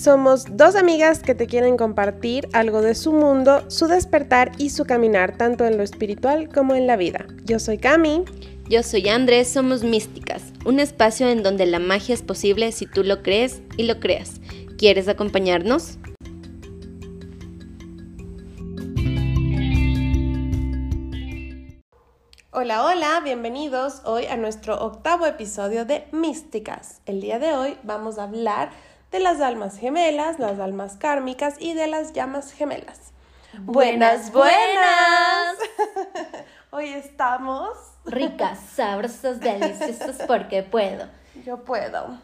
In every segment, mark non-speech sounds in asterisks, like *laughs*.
somos dos amigas que te quieren compartir algo de su mundo, su despertar y su caminar, tanto en lo espiritual como en la vida. Yo soy Cami. Yo soy Andrés, somos Místicas, un espacio en donde la magia es posible si tú lo crees y lo creas. ¿Quieres acompañarnos? Hola, hola, bienvenidos hoy a nuestro octavo episodio de Místicas. El día de hoy vamos a hablar de las almas gemelas, las almas kármicas y de las llamas gemelas. Buenas, buenas. hoy estamos ricas, sabrosas, deliciosas porque puedo. Yo puedo.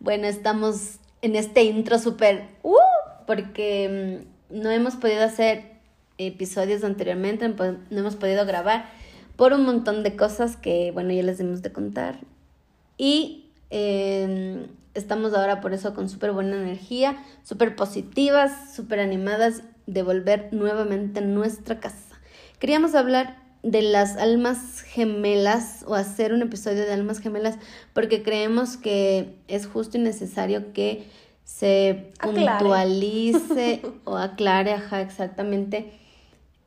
bueno, estamos en este intro súper uh, porque mm, no hemos podido hacer episodios anteriormente, no hemos podido grabar por un montón de cosas que, bueno, ya les hemos de contar. Y em, estamos ahora por eso con súper buena energía, súper positivas, súper animadas de volver nuevamente a nuestra casa. Queríamos hablar de las almas gemelas o hacer un episodio de almas gemelas porque creemos que es justo y necesario que se puntualice *laughs* o aclare, ajá, exactamente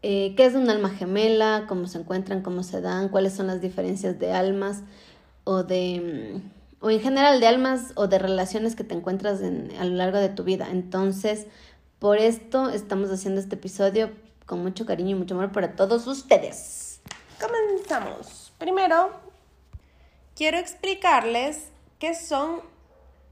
eh, qué es un alma gemela, cómo se encuentran, cómo se dan, cuáles son las diferencias de almas o de mm, o en general de almas o de relaciones que te encuentras a lo largo de tu vida. Entonces, por esto estamos haciendo este episodio con mucho cariño y mucho amor para todos ustedes. Comenzamos. Primero, quiero explicarles qué son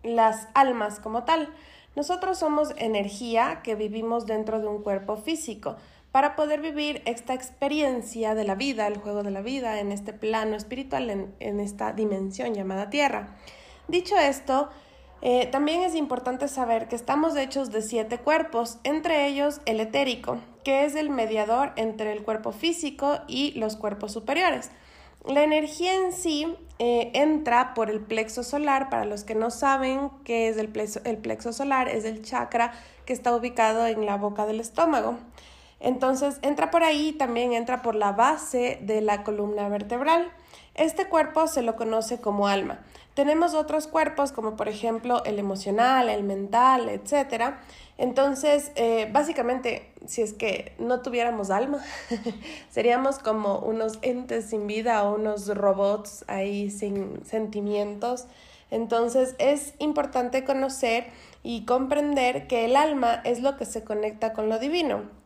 las almas como tal. Nosotros somos energía que vivimos dentro de un cuerpo físico para poder vivir esta experiencia de la vida, el juego de la vida, en este plano espiritual, en, esta dimensión llamada Tierra. Dicho esto, eh, también es importante saber que estamos hechos de siete cuerpos, entre ellos el etérico, que es el mediador entre el cuerpo físico y los cuerpos superiores. La energía en sí eh, entra por el plexo solar. Para los que no saben qué es el plexo, el plexo solar, es el chakra que está ubicado en la boca del estómago. Entonces entra por ahí, también entra por la base de la columna vertebral. Este cuerpo se lo conoce como alma. Tenemos otros cuerpos como por ejemplo el emocional, el mental, etc. Entonces, eh, básicamente, si es que no tuviéramos alma, *laughs* seríamos como unos entes sin vida o unos robots ahí sin sentimientos. Entonces, es importante conocer y comprender que el alma es lo que se conecta con lo divino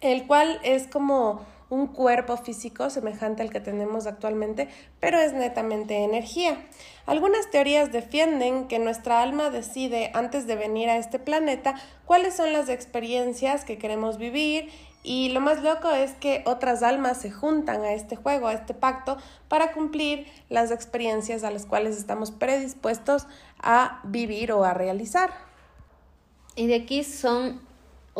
el cual es como un cuerpo físico semejante al que tenemos actualmente, pero es netamente energía. Algunas teorías defienden que nuestra alma decide antes de venir a este planeta cuáles son las experiencias que queremos vivir y lo más loco es que otras almas se juntan a este juego, a este pacto, para cumplir las experiencias a las cuales estamos predispuestos a vivir o a realizar. Y de aquí son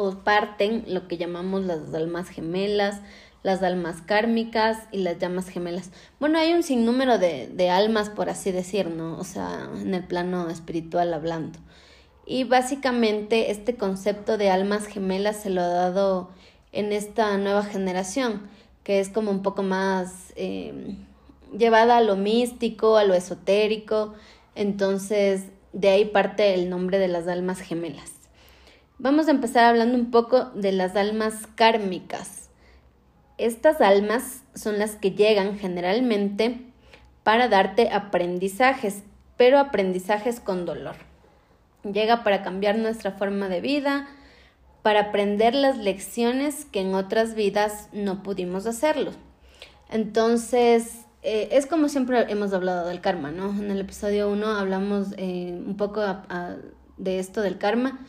o parten lo que llamamos las almas gemelas, las almas kármicas y las llamas gemelas. Bueno, hay un sinnúmero de, de almas, por así decir, ¿no? O sea, en el plano espiritual hablando. Y básicamente este concepto de almas gemelas se lo ha dado en esta nueva generación, que es como un poco más eh, llevada a lo místico, a lo esotérico. Entonces, de ahí parte el nombre de las almas gemelas. Vamos a empezar hablando un poco de las almas kármicas. Estas almas son las que llegan generalmente para darte aprendizajes, pero aprendizajes con dolor. Llega para cambiar nuestra forma de vida, para aprender las lecciones que en otras vidas no pudimos hacerlo. Entonces, eh, es como siempre hemos hablado del karma, ¿no? En el episodio 1 hablamos eh, un poco de esto del karma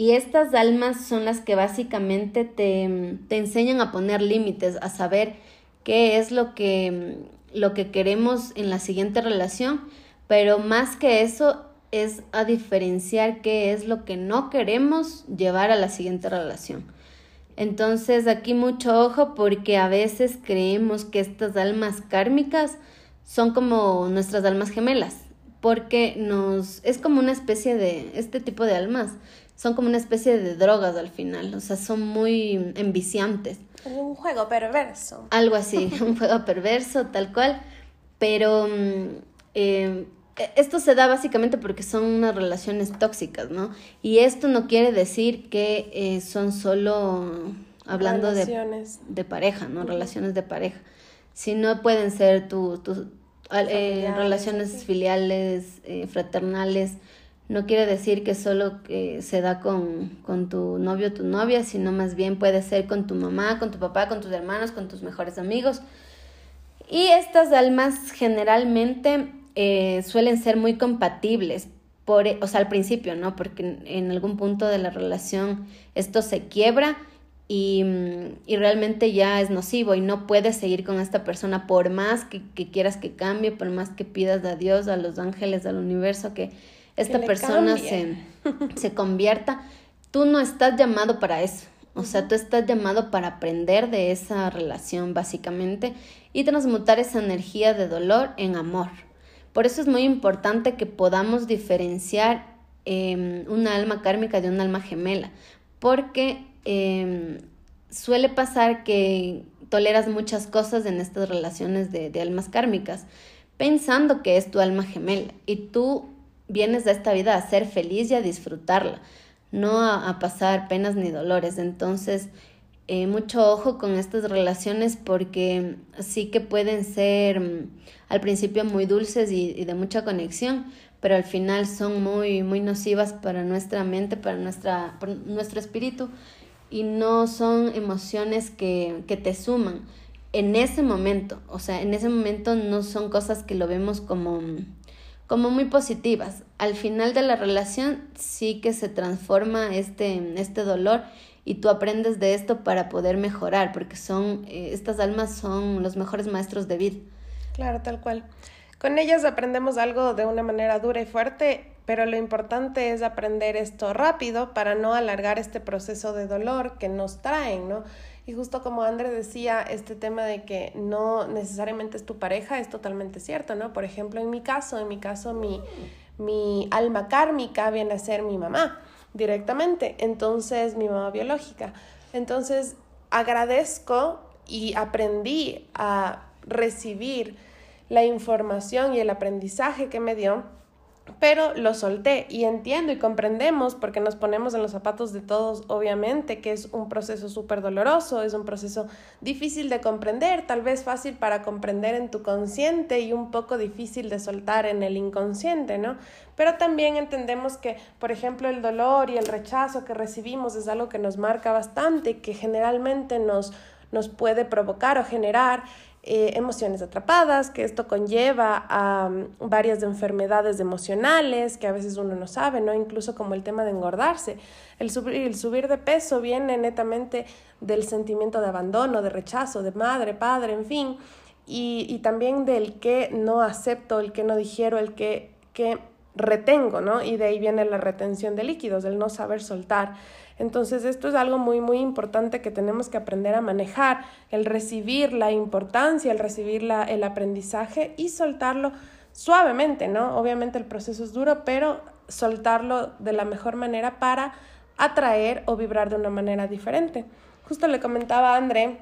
y estas almas son las que básicamente te, te enseñan a poner límites, a saber qué es lo que, lo que queremos en la siguiente relación, pero más que eso es a diferenciar qué es lo que no queremos llevar a la siguiente relación. Entonces aquí mucho ojo porque a veces creemos que estas almas kármicas son como nuestras almas gemelas, porque nos es como una especie de este tipo de almas son como una especie de drogas al final, o sea, son muy enviciantes. Un juego perverso. Algo así, *laughs* un juego perverso, tal cual. Pero, mm, eh, e, esto se da básicamente porque son unas relaciones tóxicas, ¿no? Y esto no quiere decir que eh, son solo hablando de, de, pareja, ¿no? Relaciones de pareja. Sino pueden ser tus tu, eh, relaciones filiales, fraternales. No quiere decir que solo se da con, con tu novio o tu novia, sino más bien puede ser con tu mamá, con tu papá, con tus hermanos, con tus mejores amigos. Y estas almas generalmente eh, suelen ser muy compatibles, por, o sea, al principio, ¿no? Porque en, algún punto de la relación esto se quiebra y, y, realmente ya es nocivo y no puedes seguir con esta persona por más que, quieras que cambie, por más que pidas a Dios, a los ángeles, al universo, que esta persona se, *laughs* se convierta. Tú no estás llamado para eso. O sea, tú estás llamado para aprender de esa relación básicamente y transmutar esa energía de dolor en amor. Por eso es muy importante que podamos diferenciar em, una alma kármica de una alma gemela, porque em, suele pasar que toleras muchas cosas en estas relaciones de, almas kármicas, pensando que es tu alma gemela y tú vienes de esta vida a ser feliz y a disfrutarla, no a pasar penas ni dolores. Entonces, eh, mucho ojo con estas relaciones porque sí que pueden ser mm, al principio muy dulces y, de mucha conexión, pero al final son muy, muy nocivas para nuestra mente, para nuestra, nuestro espíritu y no son emociones que, que te suman en ese momento, o sea, en ese momento no son cosas que lo vemos como, como muy positivas. Al final de la relación sí que se transforma este, este dolor y tú aprendes de esto para poder mejorar, porque son, eh, estas almas son los mejores maestros de vida. Claro, tal cual. Con ellas aprendemos algo de una manera dura y fuerte, pero lo importante es aprender esto rápido para no alargar este proceso de dolor que nos traen, ¿no? Y justo como André decía, este tema de que no necesariamente es tu pareja es totalmente cierto, ¿no? Por ejemplo, en mi caso, en mi caso, mi, mi alma kármica viene a ser mi mamá directamente, entonces mi mamá biológica. Entonces agradezco y aprendí a recibir la información y el aprendizaje que me dio pero lo solté y entiendo y comprendemos porque nos ponemos en los zapatos de todos, obviamente, que es un proceso súper doloroso, es un proceso difícil de comprender, tal vez fácil para comprender en tu consciente y un poco difícil de soltar en el inconsciente, ¿no? Pero también entendemos que, por ejemplo, el dolor y el rechazo que recibimos es algo que nos marca bastante, que generalmente nos, nos puede provocar o generar eh, emociones atrapadas, que esto conlleva a mm, varias enfermedades emocionales que a veces uno no sabe, ¿no? Incluso como el tema de engordarse. El subir, el subir de peso viene netamente del sentimiento de abandono, de rechazo, de madre, padre, en fin, y, y también del que no acepto, el que no digiero, el que, que retengo, ¿no? Y de ahí viene la retención de líquidos, el no saber soltar. Entonces, esto es algo muy, muy importante que tenemos que aprender a manejar, el recibir la importancia, el recibir la, el aprendizaje y soltarlo suavemente, ¿no? Obviamente el proceso es duro, pero soltarlo de la mejor manera para atraer o vibrar de una manera diferente. Justo le comentaba a André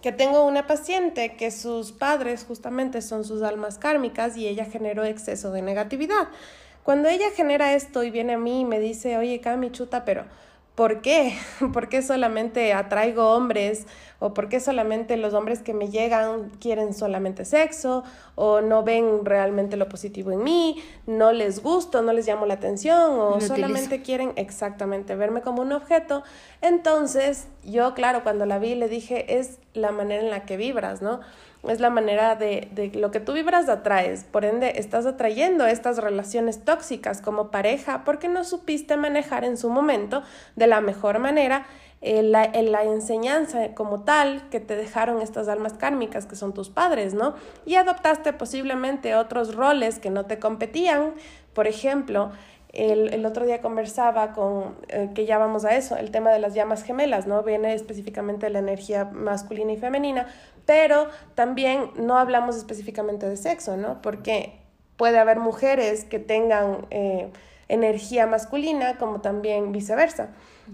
que tengo una paciente que sus padres justamente son sus almas kármicas y ella generó exceso de negatividad. Cuando ella genera esto y viene a mí y me dice, oye, Cami, chuta, pero ¿Por qué? *laughs* ¿Por qué solamente atraigo hombres? ¿O por qué solamente los hombres que me llegan quieren solamente sexo? ¿O no ven realmente lo positivo en mí? ¿No les gusto? ¿No les llamo la atención? ¿O solamente quieren exactamente verme como un objeto? Entonces, yo, claro, cuando la vi le dije, es la manera en la que vibras, ¿no? es la manera de, de, lo que tú vibras atraes. Por ende, estás atrayendo estas relaciones tóxicas como pareja porque no supiste manejar en su momento de la mejor manera la, la, enseñanza como tal que te dejaron estas almas kármicas que son tus padres, ¿no? Y adoptaste posiblemente otros roles que no te competían. Por ejemplo, el, el, otro día conversaba con, eh, que ya vamos a eso, el tema de las llamas gemelas, ¿no? Viene específicamente de la energía masculina y femenina, pero también no hablamos específicamente de sexo, ¿no? Porque puede haber mujeres que tengan eh, energía masculina como también viceversa.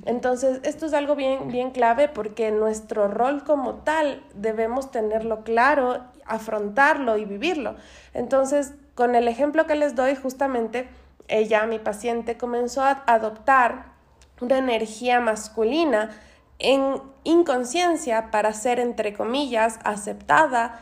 Entonces, esto es algo bien, bien clave porque nuestro rol como tal debemos tenerlo claro, afrontarlo y vivirlo. Entonces, con el ejemplo que les doy, justamente ella, mi paciente, comenzó a adoptar una energía masculina en inconsciencia para ser, entre comillas, aceptada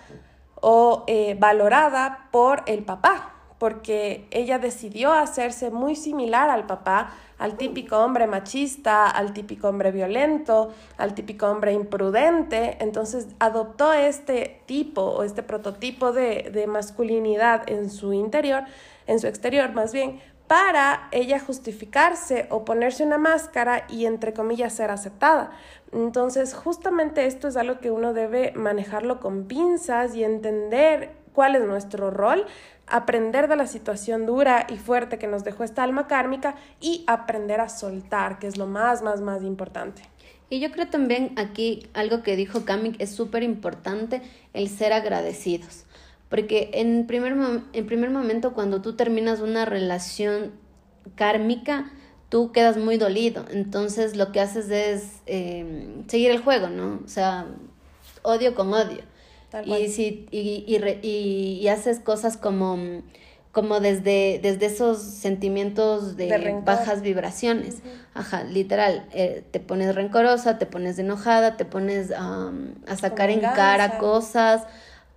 o eh, valorada por el papá, porque ella decidió hacerse muy similar al papá, al típico hombre machista, al típico hombre violento, al típico hombre imprudente. Entonces adoptó este tipo o este prototipo de, de masculinidad en su interior, en su exterior más bien, para ella justificarse o ponerse una máscara y entre comillas ser aceptada. Entonces, justamente esto es algo que uno debe manejarlo con pinzas y entender cuál es nuestro rol, aprender de la situación dura y fuerte que nos dejó esta alma kármica y aprender a soltar, que es lo más, más, más importante. Y yo creo también aquí algo que dijo Kamik es súper importante, el ser agradecidos. Porque en primer, en primer momento cuando tú terminas una relación kármica, tú quedas muy dolido. Entonces lo que haces es em, seguir el juego, ¿no? O sea, odio con odio. Y, si, y, y, y, haces cosas como, como desde, desde esos sentimientos de, bajas vibraciones. Ajá, literal. Eh, te pones rencorosa, te pones enojada, te pones a sacar en cara cosas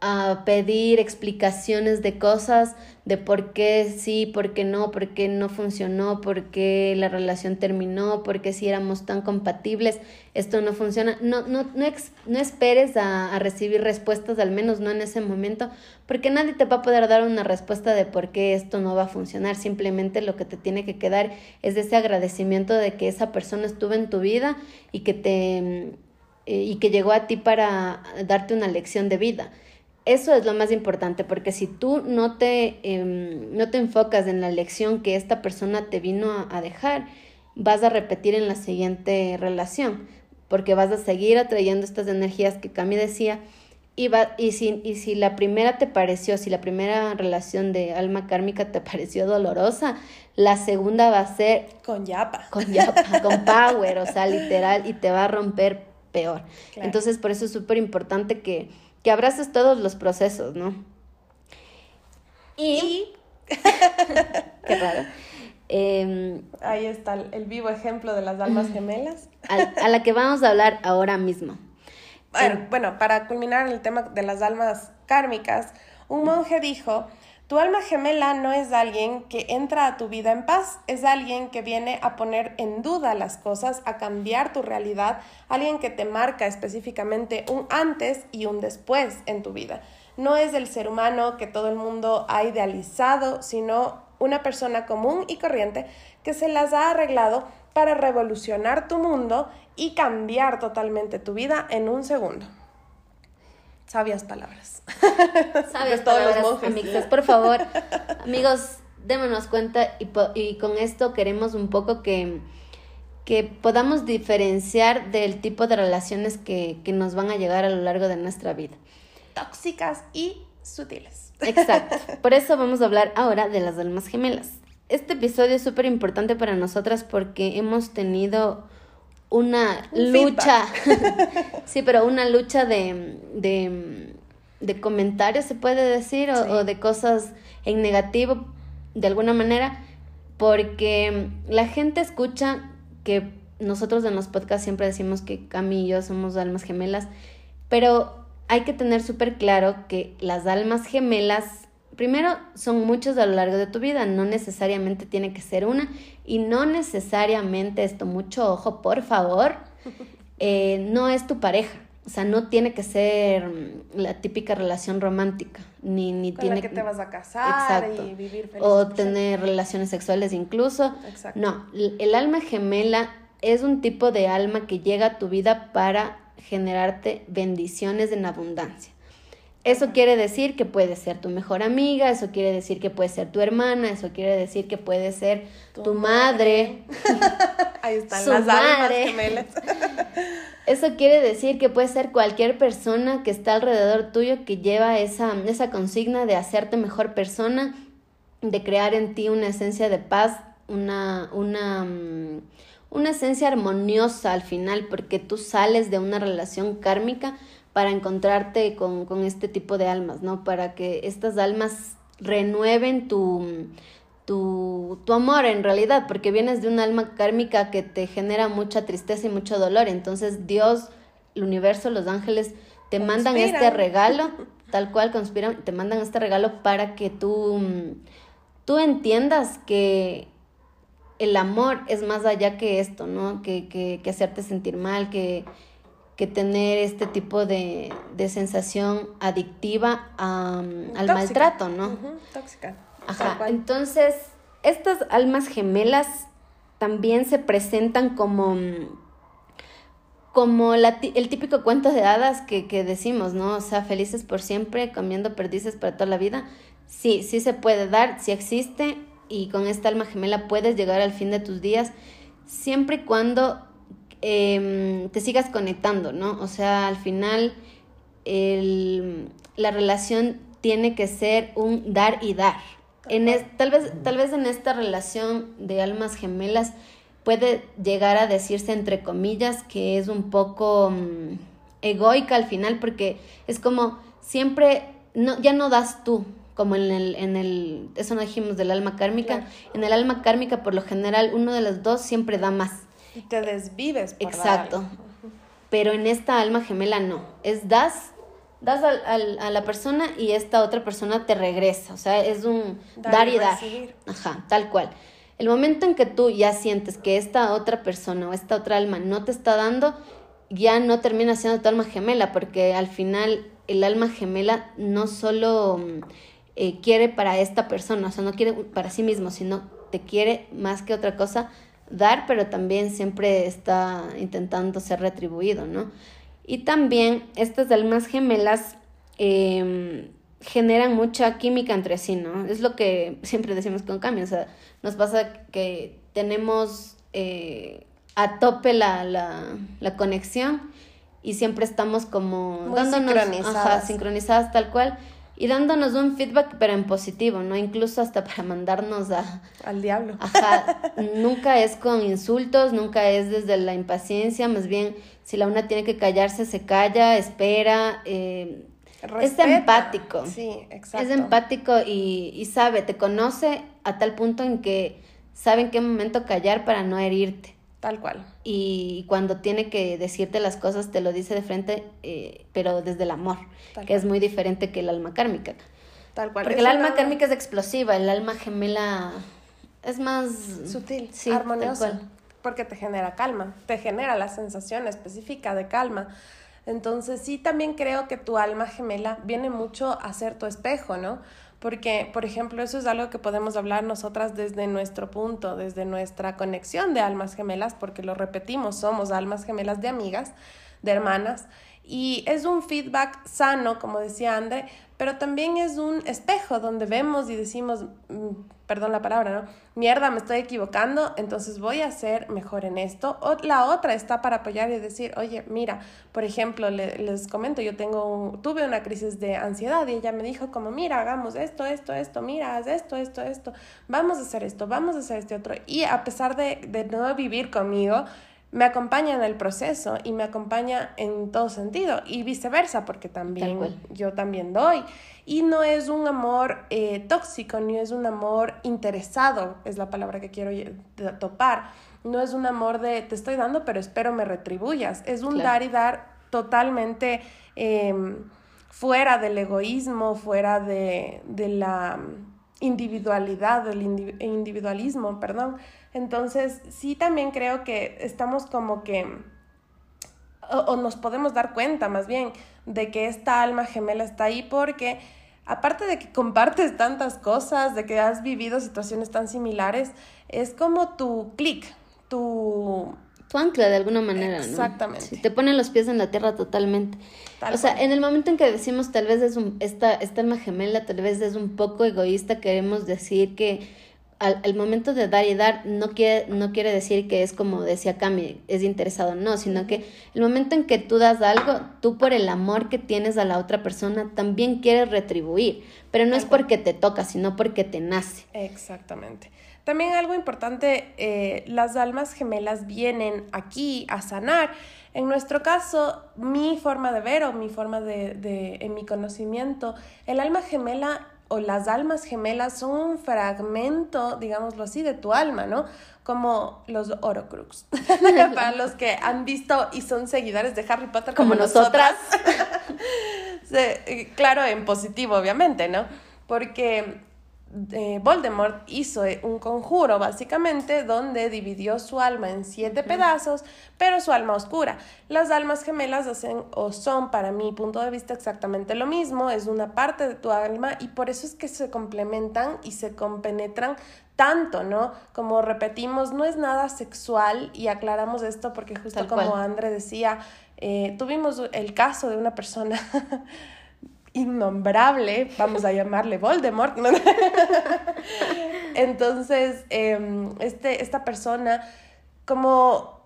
a pedir explicaciones de cosas, de por qué sí, por qué no, por qué no funcionó, por qué la relación terminó, por qué si éramos tan compatibles, esto no funciona. No, no, no, no esperes a, a, recibir respuestas, al menos no en ese momento, porque nadie te va a poder dar una respuesta de por qué esto no va a funcionar. Simplemente lo que te tiene que quedar es ese agradecimiento de que esa persona estuvo en tu vida y que te eh, y que llegó a ti para darte una lección de vida eso es lo más importante, porque si tú no te, em, no te enfocas en la lección que esta persona te vino a, dejar, vas a repetir en la siguiente relación, porque vas a seguir atrayendo estas energías que Cami decía, y, va, y, si, y si la primera te pareció, si la primera relación de alma kármica te *laughs* pareció dolorosa, la segunda va a ser... Con yapa. Con yapa, con power, o sea, literal, y te va a romper peor. Entonces, por eso es súper importante que que abraces todos los procesos, ¿no? Y... *laughs* Qué raro. Em, Ahí está el vivo ejemplo de las almas gemelas. A, la que vamos a hablar ahora mismo. Bueno, bueno, para culminar el tema de las almas kármicas, un monje dijo tu alma gemela no es alguien que entra a tu vida en paz, es alguien que viene a poner en duda las cosas, a cambiar tu realidad, alguien que te marca específicamente un antes y un después en tu vida. No es el ser humano que todo el mundo ha idealizado, sino una persona común y corriente que se las ha arreglado para revolucionar tu mundo y cambiar totalmente tu vida en un segundo. Sabias palabras. Sabias *laughs* palabras, amigos. Por favor, *laughs* amigos, démonos cuenta y, y, con esto queremos un poco que, que podamos diferenciar del tipo de relaciones que, que nos van a llegar a lo largo de nuestra vida. Tóxicas y sutiles. Exacto. *laughs* Por eso vamos a hablar ahora de las almas gemelas. Este episodio es súper importante para nosotras porque hemos tenido una lucha, *laughs* sí, pero una lucha de, de, de comentarios, se puede decir, o, de cosas en negativo, de alguna manera, porque la gente escucha que nosotros en los podcasts siempre decimos que Cami y yo somos almas gemelas, pero hay que tener súper claro que las almas gemelas primero, son muchos a lo largo de tu vida, no necesariamente tiene que ser una y no necesariamente esto, mucho ojo, por favor, *laughs* eh, no es tu pareja. O sea, no tiene que ser mm, la típica relación romántica, ni, ni tiene que te vas a casar y vivir feliz. O tener relaciones sexuales incluso. Exacto. No, el alma gemela es un tipo de alma que llega a tu vida para generarte bendiciones en abundancia. Eso quiere decir que puede ser tu mejor amiga, eso quiere decir que puede ser tu hermana, eso quiere decir que puede ser tu, madre. *laughs* Ahí están las madre. *laughs* Eso quiere decir que puede ser cualquier persona que está alrededor tuyo que lleva esa, esa consigna de hacerte mejor persona, de crear en ti una esencia de paz, una, una, mm, una esencia armoniosa al final, porque tú sales de una relación kármica para encontrarte con, con, este tipo de almas, ¿no? Para que estas almas renueven tu, tu, tu amor en realidad, porque vienes de un alma kármica que te genera mucha tristeza y mucho dolor. Entonces Dios, el universo, los ángeles te mandan este regalo, *laughs* tal cual conspiran, te mandan este regalo para que tú, tú entiendas que el amor es más allá que esto, ¿no? Que, que, que hacerte sentir mal, que, que tener este tipo de, de sensación adictiva al maltrato, ¿no? Tóxica. Ajá. Entonces, estas almas gemelas también se presentan como como la, el típico cuento de hadas que, que decimos, ¿no? O sea, felices por siempre, comiendo perdices para toda la vida. Sí, sí se puede dar, sí existe, y con esta alma gemela puedes llegar al fin de tus días, siempre y cuando em, te sigas conectando, ¿no? O sea, al final el, la relación tiene que ser un dar y dar. En tal, vez, tal vez en esta relación de almas gemelas puede llegar a decirse entre comillas que es un poco mm, egoica al final porque es como siempre no ya no das tú como en el en el eso no dijimos del alma kármica. En el alma kármica por lo general uno de los dos siempre da más y te desvives por exacto. pero en esta alma gemela no. Es das das al, a la persona y esta otra persona te regresa. O sea es un dar, y dar ajá tal cual. El momento en que tú ya sientes que esta otra persona o esta otra alma no te está dando, ya no termina siendo tu alma gemela, porque al final el alma gemela no solo mm, eh, quiere para esta persona, o sea, no quiere para sí mismo, sino te quiere más que otra cosa dar, pero también siempre está intentando ser retribuido, ¿no? Y también estas almas gemelas em, generan mucha química entre sí, ¿no? Es lo que siempre decimos con cambio, o sea, nos pasa que tenemos eh, a tope la, la, la, conexión y siempre estamos como dándonos sincronizadas. sincronizadas tal cual y dándonos un feedback pero en positivo, ¿no? Incluso hasta para mandarnos a... Al diablo. Ajá, *laughs* nunca es con insultos, nunca es desde la impaciencia, más bien si la una tiene que callarse, se calla, espera, eh, es empático. Sí, exacto. Es empático y, y sabe, te conoce a tal punto en que sabe en qué momento callar para no herirte. Tal cual. Y cuando tiene que decirte las cosas, te lo dice de frente, eh, pero desde el amor, que es muy diferente que el alma kármica. Tal cual. Porque el alma kármica es explosiva, el alma gemela es más sutil, sí, armoniosa. Porque te genera calma, te genera la sensación específica de calma. Entonces sí también creo que tu alma gemela viene mucho a ser tu espejo, ¿no? Porque, por ejemplo, eso es algo que podemos hablar nosotras desde nuestro punto, desde nuestra conexión de almas gemelas, porque lo repetimos, somos almas gemelas de amigas, de hermanas, y es un feedback sano, como decía André, pero también es un espejo donde vemos y decimos, mm, perdón la palabra, ¿no? Mierda, me estoy equivocando, entonces voy a ser mejor en esto. O la otra está para apoyar y decir, oye, mira, por ejemplo, les comento, yo tengo tuve una crisis de ansiedad y ella me dijo como, mira, hagamos esto, esto, esto, mira, haz esto, esto, esto, vamos a hacer esto, vamos a hacer este otro. Y a pesar de, de no vivir conmigo, me acompaña en el proceso y me acompaña en todo sentido y viceversa, porque también yo también doy. Y no es un amor eh, tóxico, ni es un amor interesado, es la palabra que quiero topar. No es un amor de te estoy dando, pero espero me retribuyas. Es un dar y dar totalmente em, fuera del egoísmo, fuera de, de la individualidad, del individualismo, perdón. Entonces, sí también creo que estamos como que, o, nos podemos dar cuenta más bien de que esta alma gemela está ahí porque aparte de que compartes tantas cosas, de que has vivido situaciones tan similares, es como tu clic, tu... Tu ancla de alguna manera, Exactamente. te ponen los pies en la tierra totalmente. o sea, en el momento en que decimos tal vez es un, esta, esta alma gemela, tal vez es un poco egoísta, queremos decir que al, momento de dar y dar no quiere, no quiere decir que es como decía Cami, es interesado, no, sino que el momento en que tú das algo, tú por el amor que tienes a la otra persona también quieres retribuir, pero no es porque te toca, sino porque te nace. Exactamente. También algo importante, eh, las almas gemelas vienen aquí a sanar. En nuestro caso, mi forma de ver o mi forma de, de en mi conocimiento, el alma gemela o las almas gemelas son un fragmento, digámoslo así, de tu alma, ¿no? Como los Orocrux. *laughs* Para los que han visto y son seguidores de Harry Potter como, nosotras. *laughs* Claro, en positivo, obviamente, ¿no? Porque Voldemort hizo eh, un conjuro básicamente donde dividió su alma en siete pedazos, pero su alma oscura. Las almas gemelas hacen o son para mi punto de vista exactamente lo mismo, es una parte de tu alma y por eso es que se complementan y se compenetran tanto, ¿no? Como repetimos, no es nada sexual y aclaramos esto porque justo como Andre decía, eh, tuvimos el caso de una persona *laughs* innombrable, vamos a llamarle Voldemort. *laughs* Entonces, em, este, esta persona, como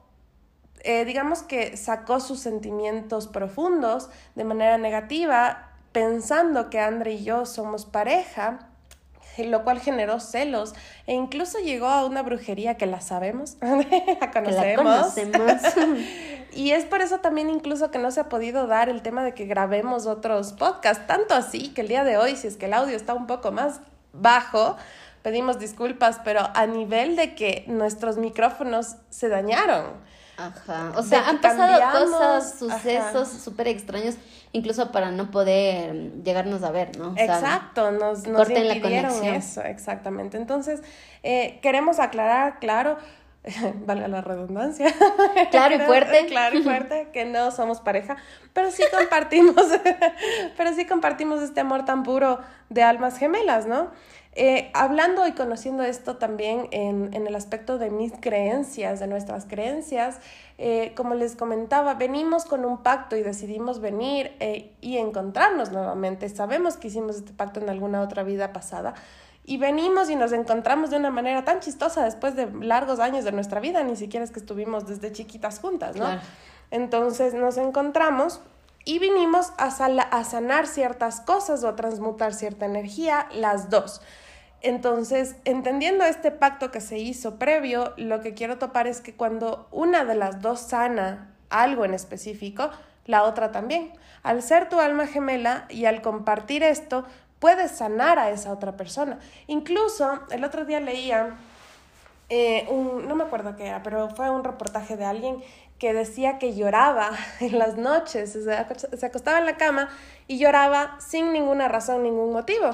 eh, digamos que sacó sus sentimientos profundos de manera negativa, pensando que Andre y yo somos pareja, lo cual generó celos e incluso llegó a una brujería que la sabemos, *laughs* la conocemos. *laughs* y es por eso también incluso que no se ha podido dar el tema de que grabemos otros podcasts, tanto así que el día de hoy, si es que el audio está un poco más bajo, pedimos disculpas, pero a nivel de que nuestros micrófonos se dañaron. Ajá. O sea, han pasado cosas, sucesos súper extraños, incluso para no poder llegarnos a ver, ¿no? Exacto, nos, nos impidieron eso, exactamente. Entonces, eh, queremos aclarar, claro, *laughs* valga la redundancia. *laughs* Claro y fuerte. claro y fuerte, *laughs* que no somos pareja, pero sí compartimos, pero sí compartimos este amor tan puro de almas gemelas, ¿no? Eh, hablando y conociendo esto también en, el aspecto de mis creencias, de nuestras creencias, eh, como les comentaba, venimos con un pacto y decidimos venir eh, y encontrarnos nuevamente. Sabemos que hicimos este pacto en alguna otra vida pasada y venimos y nos encontramos de una manera tan chistosa después de largos años de nuestra vida, ni siquiera es que estuvimos desde chiquitas juntas, ¿no? Entonces nos encontramos y vinimos a, a sanar ciertas cosas o a transmutar cierta energía, las dos. Entonces, entendiendo este pacto que se hizo previo, lo que quiero topar es que cuando una de las dos sana algo en específico, la otra también. Al ser tu alma gemela y al compartir esto, puedes sanar a esa otra persona. Incluso, el otro día leía, eh, un, no me acuerdo qué era, pero fue un reportaje de alguien que decía que lloraba *laughs* en las noches, se acostaba en la cama y lloraba sin ninguna razón, ningún motivo.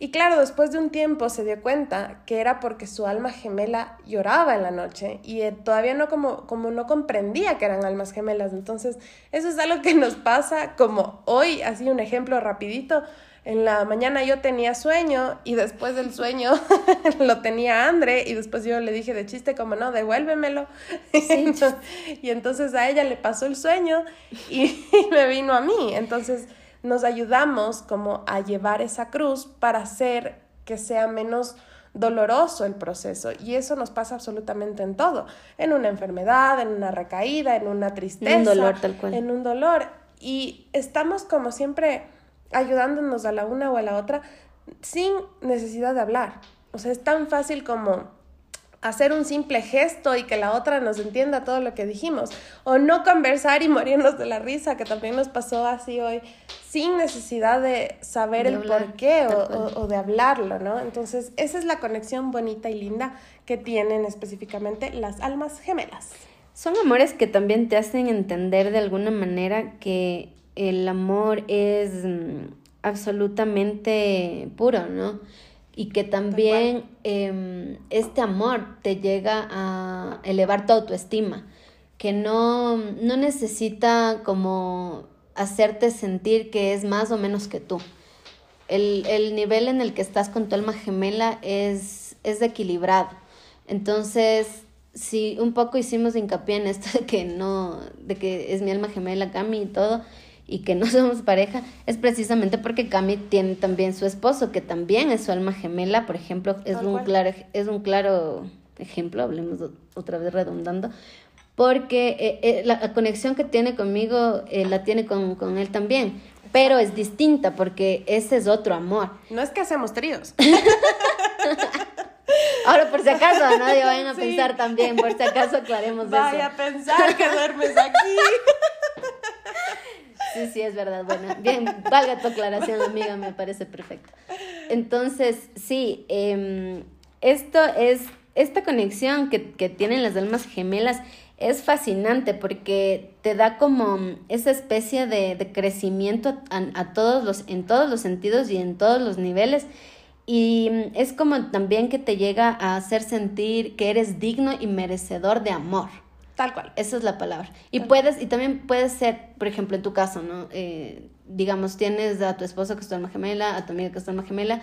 Y claro, después de un tiempo se dio cuenta que era porque su alma gemela lloraba en la noche y todavía no como, como no comprendía que eran almas gemelas. Entonces, eso es algo que nos pasa como hoy, así un ejemplo rapidito. En la mañana yo tenía sueño y después del sueño *laughs* lo tenía Andre y después yo le dije de chiste como no, devuélvemelo. *laughs* y entonces a ella le pasó el sueño y *laughs* me vino a mí. Entonces nos ayudamos como a llevar esa cruz para hacer que sea menos doloroso el proceso y eso nos pasa absolutamente en todo, en una enfermedad, en una recaída, en una tristeza, en un dolor tal cual. En un dolor y estamos como siempre ayudándonos a la una o a la otra sin necesidad de hablar. O sea, es tan fácil como hacer un simple gesto y que la otra nos entienda todo lo que dijimos. O no conversar y morirnos de la risa, que también nos pasó así hoy, sin necesidad de saber el por qué o, o, de hablarlo, ¿no? Entonces, esa es la conexión bonita y linda que tienen específicamente las almas gemelas. Son amores que también te hacen entender de alguna manera que el amor es mm, absolutamente puro, ¿no? y que también em, este amor te llega a elevar tu autoestima, que no, no necesita como hacerte sentir que es más o menos que tú. El, el nivel en el que estás con tu alma gemela es, es equilibrado. Entonces, si un poco hicimos hincapié en esto de que no, de que es mi alma gemela, Cami y todo, y que no *laughs* somos pareja, es precisamente porque Cami tiene también su esposo, que también es su alma gemela, por ejemplo, es, un claro, es un claro ejemplo, hablemos otra vez redundando, porque eh, eh, la, conexión que tiene conmigo eh, la tiene con, con él también, pero es distinta porque ese es otro amor. No es que hacemos tríos. *laughs* Ahora, por si acaso, nadie vayan a pensar también, por si acaso aclaremos eso. Vaya a pensar que duermes aquí. *laughs* Sí, sí, es verdad. Bueno, bien, valga tu aclaración, amiga, me parece perfecto. Entonces, sí, em, esto es, esta conexión que, que tienen las almas gemelas es fascinante porque te da como esa especie de, de crecimiento a, todos los, en todos los sentidos y en todos los niveles. Y es como también que te llega a hacer sentir que eres digno y merecedor de amor. Tal cual. Esa es la palabra. Y puedes, y también puede ser, por ejemplo, en tu caso, ¿no? Eh, digamos, tienes a tu esposo que es tu alma gemela, a tu amiga que es tu alma gemela.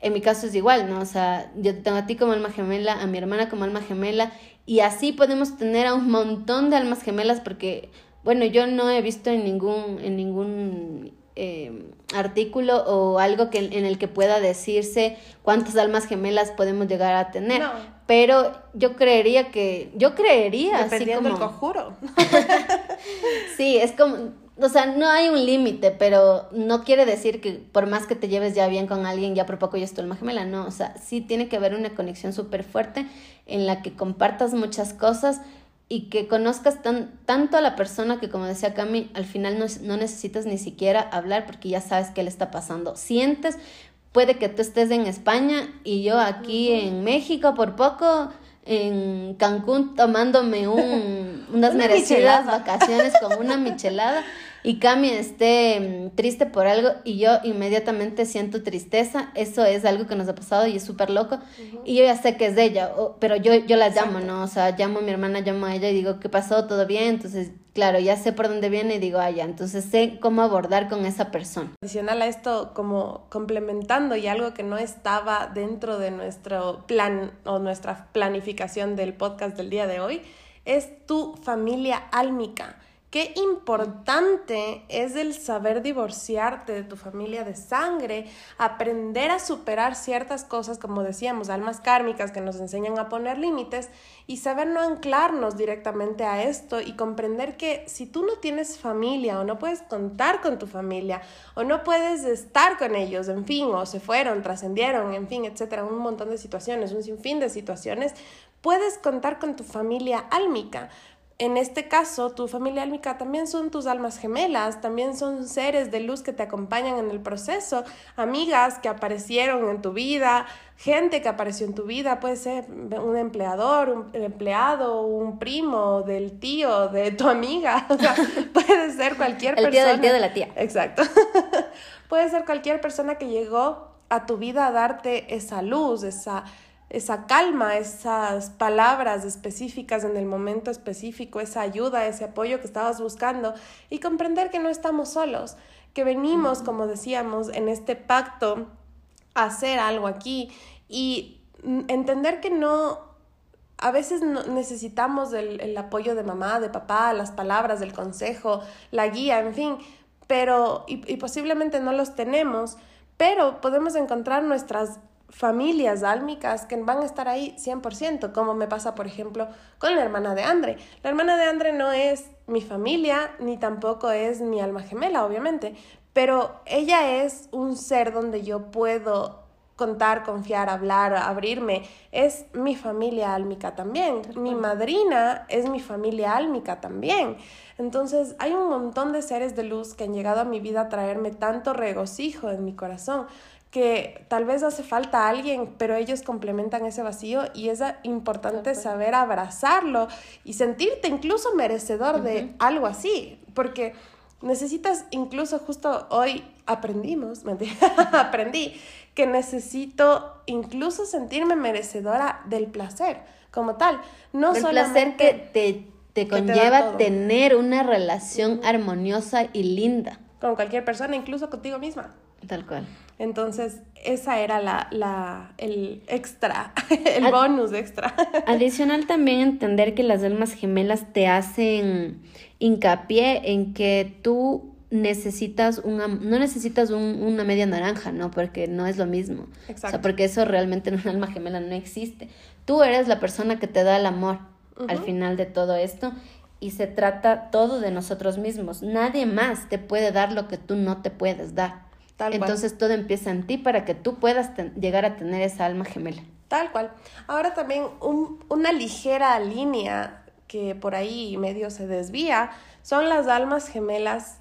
En mi caso es igual, ¿no? O sea, yo tengo a ti como alma gemela, a mi hermana como alma gemela, y así podemos tener a un montón de almas gemelas porque, bueno, yo no he visto en ningún, en ningún eh, artículo o algo que, en el que pueda decirse cuántas almas gemelas podemos llegar a tener. Pero yo creería que, yo creería, Dependiendo así como... del conjuro. *laughs* sí, es como, o sea, no hay un límite, pero no quiere decir que por más que te lleves ya bien con alguien, ya por poco ya es tu alma gemela, no, o sea, sí tiene que haber una conexión súper fuerte en la que compartas muchas cosas y que conozcas tan, tanto a la persona que, como decía Cami, al final no, no necesitas ni siquiera hablar porque ya sabes qué le está pasando. Sientes, puede que tú estés en España y yo aquí en México por poco, en Cancún tomándome un, *laughs* unas merecidas vacaciones con una michelada y Cami esté mm, triste por algo y yo inmediatamente siento tristeza, eso es algo que nos ha pasado y es súper loco. Y yo ya sé que es de ella, pero yo, yo la llamo, ¿no? O sea, llamo a mi hermana, llamo a ella y digo, ¿qué pasó? ¿Todo bien? Entonces, claro, ya sé por dónde viene y digo, ah, ya, entonces sé cómo abordar con esa persona. Adicional a esto, como complementando y algo que no estaba dentro de nuestro plan o nuestra planificación del podcast del día de hoy, es tu familia álmica. Qué importante es el saber divorciarte de tu familia de sangre, aprender a superar ciertas cosas, como decíamos, almas kármicas que nos enseñan a poner límites y saber no anclarnos directamente a esto y comprender que si tú no tienes familia o no puedes contar con tu familia o no puedes estar con ellos, en fin, o se fueron, trascendieron, en fin, etcétera, un montón de situaciones, un sinfín de situaciones, puedes contar con tu familia álmica en este caso, tu familia álmica también son tus almas gemelas, también son seres de luz que te acompañan en el proceso, amigas que aparecieron en tu vida, gente que apareció en tu vida, puede ser un empleador, un empleado, un primo del tío, de tu amiga, *laughs* o sea, puede ser cualquier persona. El tío del tío de la tía. Exacto. *laughs* puede ser cualquier persona que llegó a tu vida a darte esa luz, esa esa calma, esas palabras específicas en el momento específico, esa ayuda, ese apoyo que estabas buscando y comprender que no estamos solos, que venimos, como decíamos, en este pacto a hacer algo aquí y entender que no, a veces necesitamos el, apoyo de mamá, de papá, las palabras, del consejo, la guía, en fin, pero y posiblemente no los tenemos, pero podemos encontrar nuestras familias álmicas que van a estar ahí 100%, como me pasa, por ejemplo, con la hermana de Andre. La hermana de Andre no es mi familia, ni tampoco es mi alma gemela, obviamente, pero ella es un ser donde yo puedo contar, confiar, hablar, abrirme. Es mi familia álmica también. Mi madrina es mi familia álmica también. Entonces hay un montón de seres de luz que han llegado a mi vida a traerme tanto regocijo en mi corazón que tal vez hace falta alguien, pero ellos complementan ese vacío y es importante saber abrazarlo y sentirte incluso merecedor de algo así, porque necesitas incluso justo hoy aprendimos, *laughs* aprendí que necesito incluso sentirme merecedora del placer como tal, no del placer que te, te conlleva tener una relación armoniosa y linda. Con cualquier persona, incluso contigo misma. Tal cual. Entonces, esa era la, la, el extra, *laughs* el bonus extra. *laughs* Adicional también entender que las almas gemelas te hacen hincapié en que tú necesitas una, no necesitas una media naranja, ¿no? Porque no es lo mismo. Exacto. O sea, porque eso realmente en un alma gemela no existe. Tú eres la persona que te da el amor al final de todo esto y se trata todo de nosotros mismos. Nadie más te puede dar lo que tú no te puedes dar. Entonces todo empieza en ti para que tú puedas llegar a tener esa alma gemela. Tal cual. Ahora también una ligera línea que por ahí medio se desvía son las almas gemelas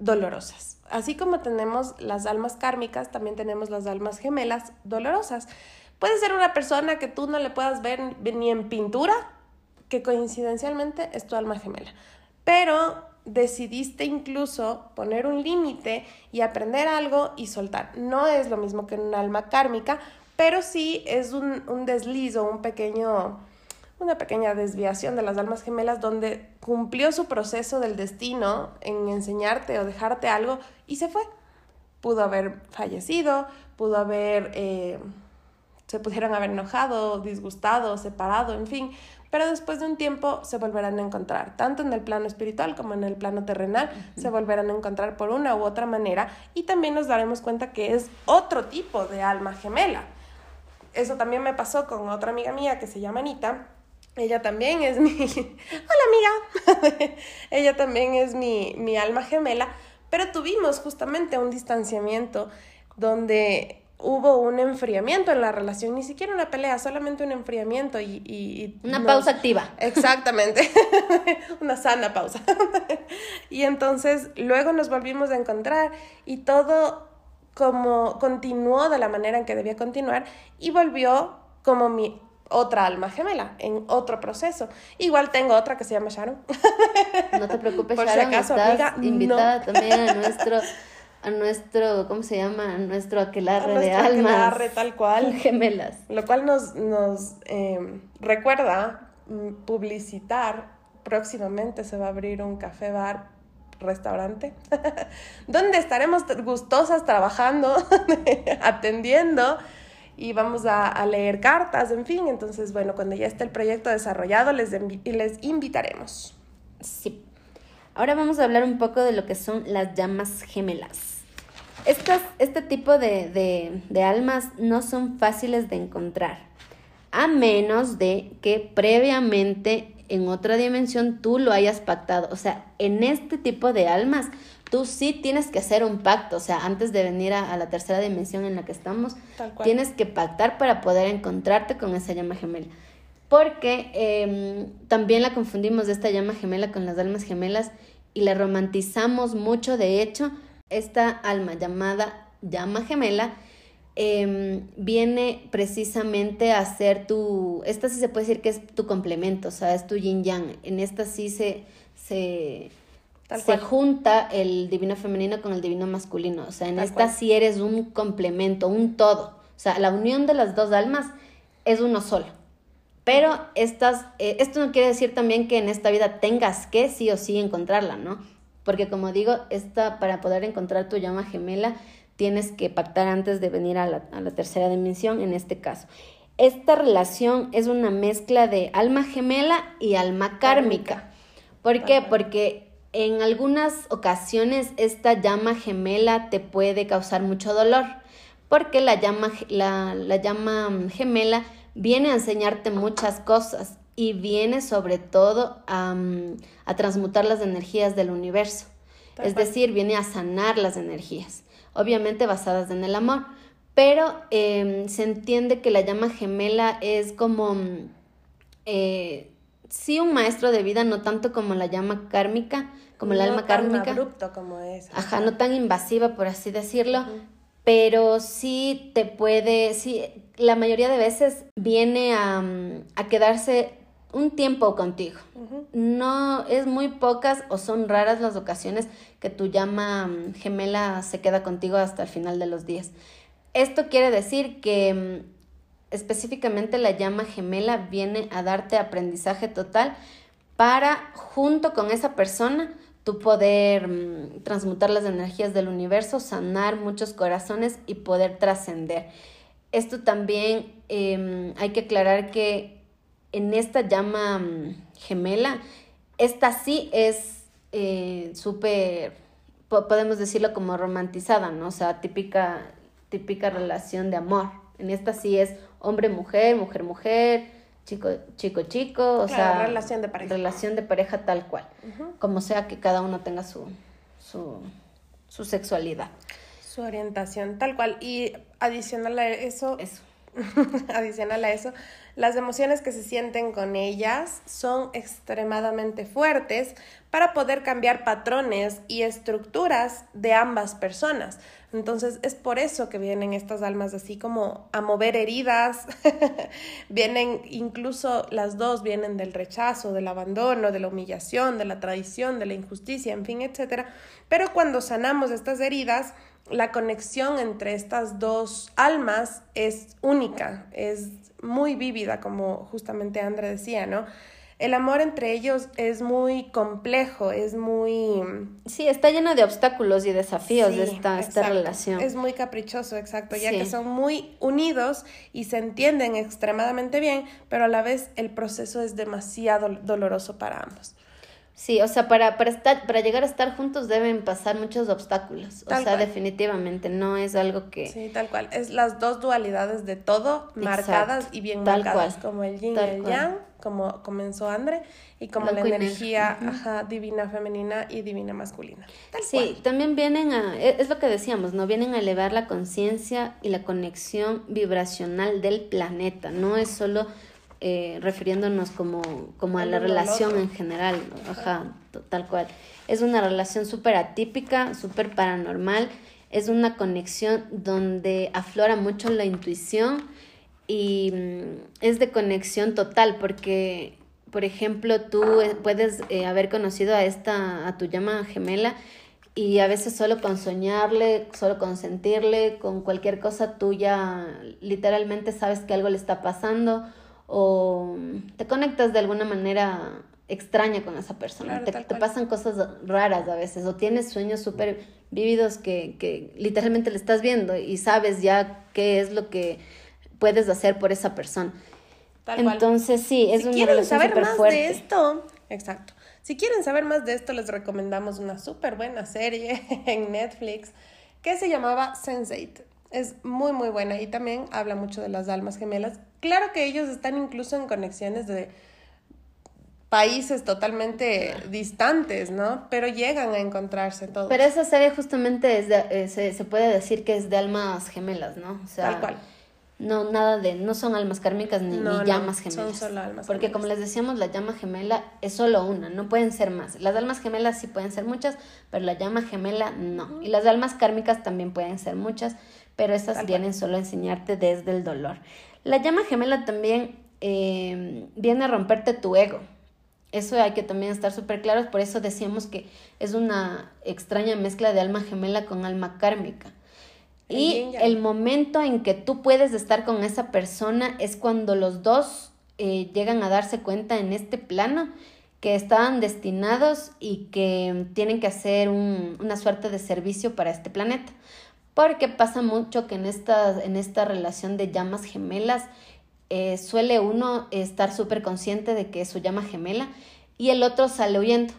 dolorosas. Así como tenemos las almas kármicas, también tenemos las almas gemelas dolorosas. Puede ser una persona que tú no le puedas ver ni en pintura, que coincidencialmente es tu alma gemela. Pero decidiste incluso poner un límite y aprender algo y soltar. No es lo mismo que un alma kármica, pero sí es un, un deslizo, un pequeño, una pequeña desviación de las almas gemelas donde cumplió su proceso del destino en enseñarte o dejarte algo y se fue. Pudo haber fallecido, pudo haber, eh, se pudieran haber enojado, disgustado, separado, en fin, pero después de un tiempo se volverán a encontrar, tanto en el plano espiritual como en el plano terrenal, se volverán a encontrar por una u otra manera y también nos daremos cuenta que es otro tipo de alma gemela. Eso también me pasó con otra amiga mía que se llama Anita. Ella también es mi... *laughs* Hola amiga. *laughs* Ella también es mi, mi alma gemela, pero tuvimos justamente un distanciamiento donde hubo un enfriamiento en la relación, ni siquiera una pelea, solamente un enfriamiento y... una pausa activa. *laughs* Exactamente, *laughs* una sana pausa. *laughs* y entonces luego nos volvimos a encontrar y todo como continuó de la manera en que debía continuar y volvió como mi otra alma gemela en otro proceso. Igual tengo otra que se llama Sharon. No te preocupes, Por Sharon, si acaso, estás invitada también a nuestro a nuestro, ¿cómo se llama? A nuestro aquelarre de almas. Aquelarre, tal cual. Gemelas. Lo cual nos, nos eh, recuerda mm, publicitar. Próximamente se va a abrir un café bar restaurante, *laughs* donde estaremos gustosas trabajando, *laughs* atendiendo y vamos a, a, leer cartas, en fin. Entonces, bueno, cuando ya esté el proyecto desarrollado, les, les invitaremos. Sí. Ahora vamos a hablar un poco de lo que son las llamas gemelas. Estas, este tipo de, de, almas no son fáciles de encontrar, a menos de que previamente en otra dimensión tú lo hayas pactado. O sea, en este tipo de almas, tú sí tienes que hacer un pacto. O sea, antes de venir a, la tercera dimensión en la que estamos, tienes que pactar para poder encontrarte con esa llama gemela. Porque em, también la confundimos de esta llama gemela con las almas gemelas y la romantizamos mucho, de hecho, esta alma llamada llama gemela em, viene precisamente a ser tu, esta sí se puede decir que es tu complemento, o sea, es tu yin yang. En esta sí se, se, se junta el divino femenino con el divino masculino, o sea, en esta sí eres un complemento, un todo. O sea, la unión de las dos almas es uno solo. Pero estas, eh, esto no quiere decir también que en esta vida tengas que sí o sí encontrarla, ¿no? Porque como digo, esta, para poder encontrar tu llama gemela, tienes que pactar antes de venir a la, a la tercera dimensión, en este caso. Esta relación es una mezcla de alma gemela y alma kármica. ¿Por qué? Porque en algunas ocasiones esta llama gemela te puede causar mucho dolor, porque la llama, la, la llama gemela viene a enseñarte muchas cosas y viene sobre todo a, transmutar las energías del universo. es decir, viene a sanar las energías, obviamente basadas en el amor, pero em, se entiende que la llama gemela es como, eh, sí, un maestro de vida, no tanto como la llama kármica, como el alma kármica. abrupto como es. Ajá, no tan invasiva, por así decirlo, pero sí te puede, sí, la mayoría de veces viene a, a quedarse un tiempo contigo. No es muy pocas o son raras las ocasiones que tu llama mm, gemela se queda contigo hasta el final de los días. Esto quiere decir que mm, específicamente la llama gemela viene a darte aprendizaje total para junto con esa persona tu poder mm, transmutar las energías del universo, sanar muchos corazones y poder trascender. Esto también em, hay que aclarar que en esta llama mm, gemela, esta sí es eh, súper, podemos decirlo como romantizada, ¿no? O sea, típica, típica relación de amor. En esta sí es hombre-mujer, mujer-mujer, chico, chico, chico, o sea, relación de pareja. Relación de pareja tal cual. Como sea que cada uno tenga su, su, su sexualidad. Su orientación, tal cual. Y adicional a eso, eso *laughs* adicional a eso, las emociones que se sienten con ellas son extremadamente fuertes para poder cambiar patrones y estructuras de ambas personas. Entonces es por eso que vienen estas almas así como a mover heridas, *laughs* vienen incluso las dos vienen del rechazo, del abandono, de la humillación, de la traición, de la injusticia, en fin, etcétera. Pero cuando sanamos estas heridas, la conexión entre estas dos almas es única, es muy vívida, como justamente André decía, ¿no? El amor entre ellos es muy complejo, es muy... Sí, está lleno de obstáculos y desafíos de esta, esta relación. Es muy caprichoso, exacto, ya que son muy unidos y se entienden extremadamente bien, pero a la vez el proceso es demasiado doloroso para ambos. Sí, o sea, para, para, estar, para llegar a estar juntos deben pasar muchos obstáculos. o sea, definitivamente no es algo que... Sí, tal cual. Es las dos dualidades de todo marcadas y bien marcadas. Como el yin y el yang, como comenzó Andre, y como la energía divina femenina y divina masculina. sí, también vienen a... E, es lo que decíamos, ¿no? Vienen a elevar la conciencia y la conexión vibracional del planeta. No es solo eh, refiriéndonos como, como a la relación en general, ajá, tal cual. Es una relación súper atípica, súper paranormal, es una conexión donde aflora mucho la intuición y mm, es de conexión total porque, por ejemplo, tú eh, puedes eh, haber conocido a esta, a tu llama gemela y a veces solo con soñarle, solo con sentirle, con cualquier cosa tuya, literalmente sabes que algo le está pasando o te conectas de alguna manera extraña con esa persona. te, pasan cosas raras a veces o tienes sueños súper vívidos que, que literalmente le estás viendo y sabes ya qué es lo que puedes hacer por esa persona. Entonces sí, es si una quieren saber más de esto, exacto. Si quieren saber más de esto, les recomendamos una súper buena serie *laughs* en Netflix que se llamaba Sense8. Es muy, muy buena y también habla mucho de las almas gemelas. Claro que ellos están incluso en conexiones de países totalmente distantes, ¿no? Pero llegan a encontrarse todos. Pero esa serie justamente es de, eh, se, se, puede decir que es de almas gemelas, ¿no? O sea, Tal cual. No, nada de, no son almas kármicas ni, llamas gemelas. Son solo almas Porque como les decíamos, la llama gemela es solo una, no pueden ser más. Las almas gemelas sí pueden ser muchas, pero la llama gemela no. Y las almas kármicas también pueden ser muchas, pero esas vienen solo a enseñarte desde el dolor. La llama gemela también eh, viene a romperte tu ego. Eso hay que también estar súper claros, por eso decíamos que es una extraña mezcla de alma gemela con alma kármica. Y el momento en que tú puedes estar con esa persona es cuando los dos eh, llegan a darse cuenta en este plano que estaban destinados y que tienen que hacer una suerte de servicio para este planeta. Porque pasa mucho que en esta, en esta relación de llamas gemelas eh, suele uno estar súper consciente de que es su llama gemela y el otro sale huyendo.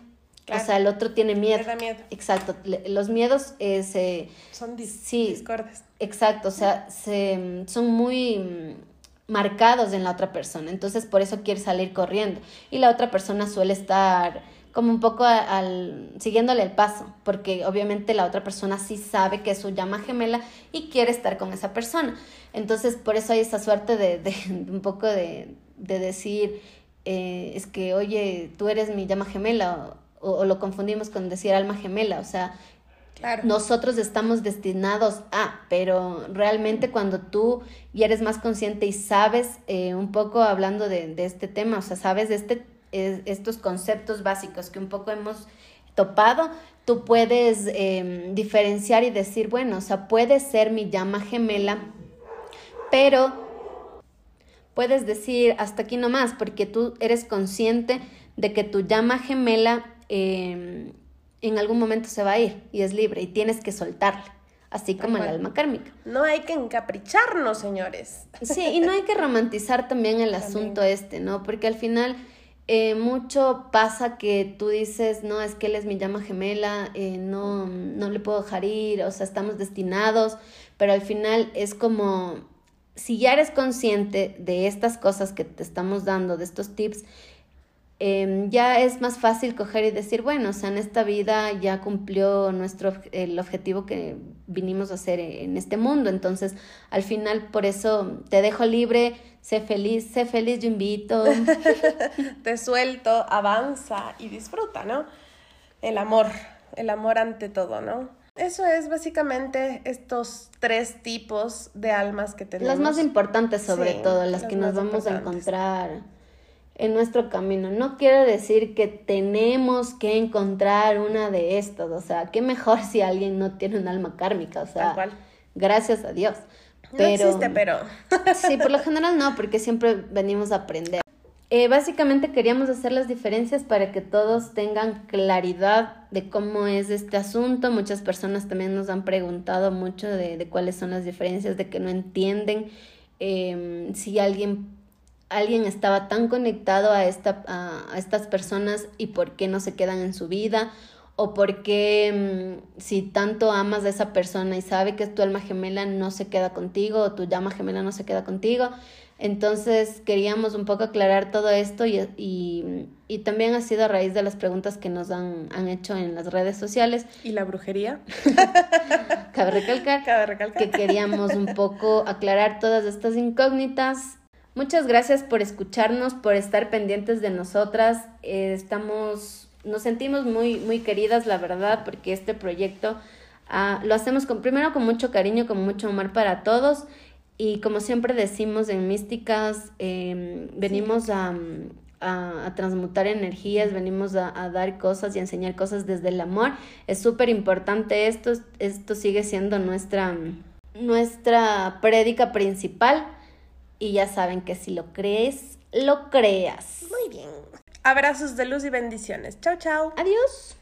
O sea, el otro tiene miedo. miedo. Exacto. los miedos eh, se... Son sí, discordes. Exacto. O sea, se, son muy mm, marcados en la otra persona. Entonces, por eso quiere salir corriendo. Y la otra persona suele estar como un poco al, siguiéndole el paso, porque obviamente la otra persona sí sabe que es su llama gemela y quiere estar con esa persona. Entonces, por eso hay esa suerte de, de, *laughs* un poco de, de decir, eh, es que, oye, tú eres mi llama gemela, o, lo confundimos con decir alma gemela, o sea, nosotros estamos destinados a, pero realmente cuando tú ya eres más consciente y sabes eh, un poco hablando de, de este tema, o sea, sabes de este estos conceptos básicos que un poco hemos topado, tú puedes em, diferenciar y decir, bueno, o sea, puede ser mi llama gemela, pero puedes decir hasta aquí nomás, porque tú eres consciente de que tu llama gemela em, en algún momento se va a ir y es libre y tienes que soltarla así como el alma kármica. No hay que encapricharnos, señores. Sí, y no hay que romantizar también el asunto este, ¿no? Porque al final eh, mucho pasa que tú dices, no, es que él es mi llama gemela, eh, no, no le puedo dejar ir, o sea, estamos destinados, pero al final es como, si ya eres consciente de estas cosas que te estamos dando, de estos tips, Em, ya es más fácil coger y decir, bueno, o sea, en esta vida ya cumplió nuestro el objetivo que vinimos a hacer en este mundo. Entonces, al final, por eso te dejo libre, sé feliz, sé feliz, yo invito. *laughs* te suelto, avanza y disfruta, ¿no? El amor, el amor ante todo, ¿no? Eso es básicamente estos tres tipos de almas que tenemos. Las más importantes sobre todo, las, que nos vamos a encontrar en nuestro camino. No quiere decir que tenemos que encontrar una de estas, o sea, qué mejor si alguien no tiene un alma kármica, o sea, gracias a Dios. Pero, no existe, pero... *laughs* sí, por lo general no, porque siempre venimos a aprender. Eh, básicamente queríamos hacer las diferencias para que todos tengan claridad de cómo es este asunto. Muchas personas también nos han preguntado mucho de, de cuáles son las diferencias, de que no entienden eh, si alguien alguien estaba tan conectado a, esta, a, estas personas y por qué no se quedan en su vida o por qué mm, si tanto amas a esa persona y sabe que es tu alma gemela no se queda contigo o tu llama gemela no se queda contigo. Entonces queríamos un poco aclarar todo esto y, y, y, también ha sido a raíz de las preguntas que nos han, han hecho en las redes sociales. ¿Y la brujería? *laughs* Cabe recalcar, Cabe recalcar que queríamos un poco aclarar todas estas incógnitas Muchas gracias por escucharnos, por estar pendientes de nosotras. Eh, estamos, nos sentimos muy, muy queridas, la verdad, porque este proyecto ah, lo hacemos con, primero con mucho cariño, con mucho amor para todos. Y como siempre decimos en Místicas, em, venimos a, a, transmutar energías, venimos a, a, dar cosas y a enseñar cosas desde el amor. Es súper importante esto, esto sigue siendo nuestra, nuestra prédica principal. Y ya saben que si lo crees, lo creas. Muy bien. Abrazos de luz y bendiciones. Chao, chao. Adiós.